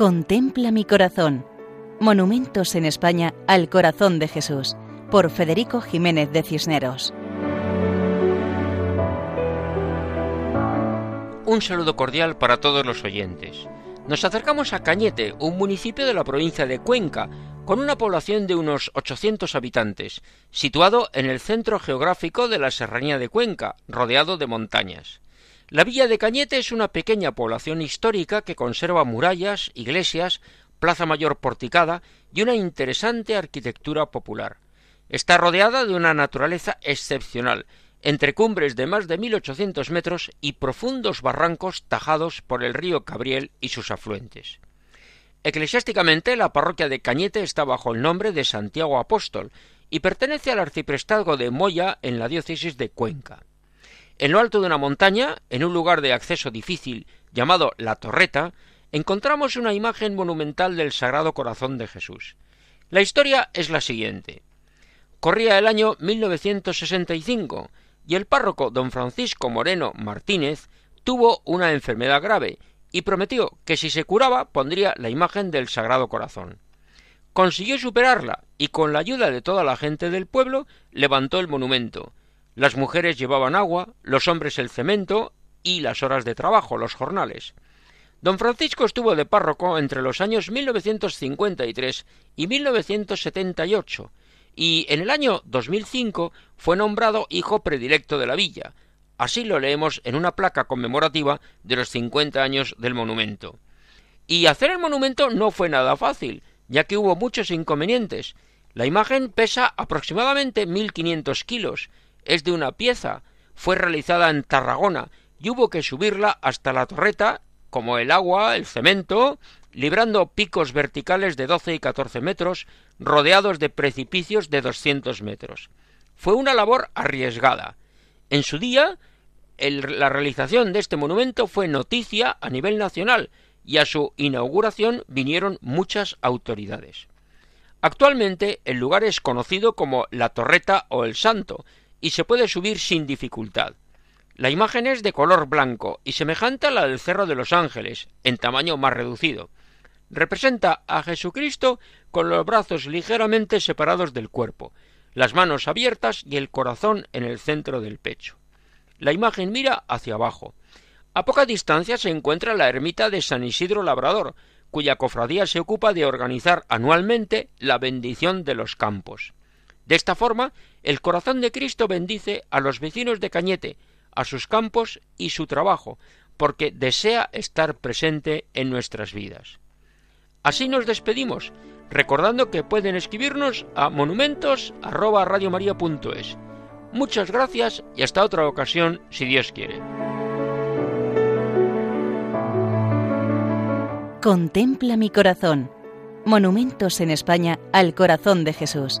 Contempla mi corazón. Monumentos en España al corazón de Jesús, por Federico Jiménez de Cisneros. Un saludo cordial para todos los oyentes. Nos acercamos a Cañete, un municipio de la provincia de Cuenca, con una población de unos 800 habitantes, situado en el centro geográfico de la Serranía de Cuenca, rodeado de montañas. La villa de Cañete es una pequeña población histórica que conserva murallas, iglesias, plaza mayor porticada y una interesante arquitectura popular. Está rodeada de una naturaleza excepcional, entre cumbres de más de 1800 metros y profundos barrancos tajados por el río Cabriel y sus afluentes. Eclesiásticamente, la parroquia de Cañete está bajo el nombre de Santiago Apóstol y pertenece al arciprestazgo de Moya en la diócesis de Cuenca. En lo alto de una montaña, en un lugar de acceso difícil llamado La Torreta, encontramos una imagen monumental del Sagrado Corazón de Jesús. La historia es la siguiente. Corría el año 1965 y el párroco don Francisco Moreno Martínez tuvo una enfermedad grave y prometió que si se curaba pondría la imagen del Sagrado Corazón. Consiguió superarla y con la ayuda de toda la gente del pueblo levantó el monumento, las mujeres llevaban agua, los hombres el cemento y las horas de trabajo, los jornales. Don Francisco estuvo de párroco entre los años 1953 y 1978 y en el año 2005 fue nombrado hijo predilecto de la villa. Así lo leemos en una placa conmemorativa de los 50 años del monumento. Y hacer el monumento no fue nada fácil, ya que hubo muchos inconvenientes. La imagen pesa aproximadamente 1.500 kilos es de una pieza, fue realizada en Tarragona y hubo que subirla hasta la torreta, como el agua, el cemento, librando picos verticales de 12 y 14 metros, rodeados de precipicios de 200 metros. Fue una labor arriesgada. En su día, la realización de este monumento fue noticia a nivel nacional y a su inauguración vinieron muchas autoridades. Actualmente el lugar es conocido como la Torreta o el Santo, y se puede subir sin dificultad. La imagen es de color blanco y semejante a la del Cerro de los Ángeles, en tamaño más reducido. Representa a Jesucristo con los brazos ligeramente separados del cuerpo, las manos abiertas y el corazón en el centro del pecho. La imagen mira hacia abajo. A poca distancia se encuentra la ermita de San Isidro Labrador, cuya cofradía se ocupa de organizar anualmente la bendición de los campos. De esta forma, el corazón de Cristo bendice a los vecinos de Cañete, a sus campos y su trabajo, porque desea estar presente en nuestras vidas. Así nos despedimos, recordando que pueden escribirnos a monumentos@radiomaria.es. Muchas gracias y hasta otra ocasión, si Dios quiere. Contempla mi corazón. Monumentos en España al corazón de Jesús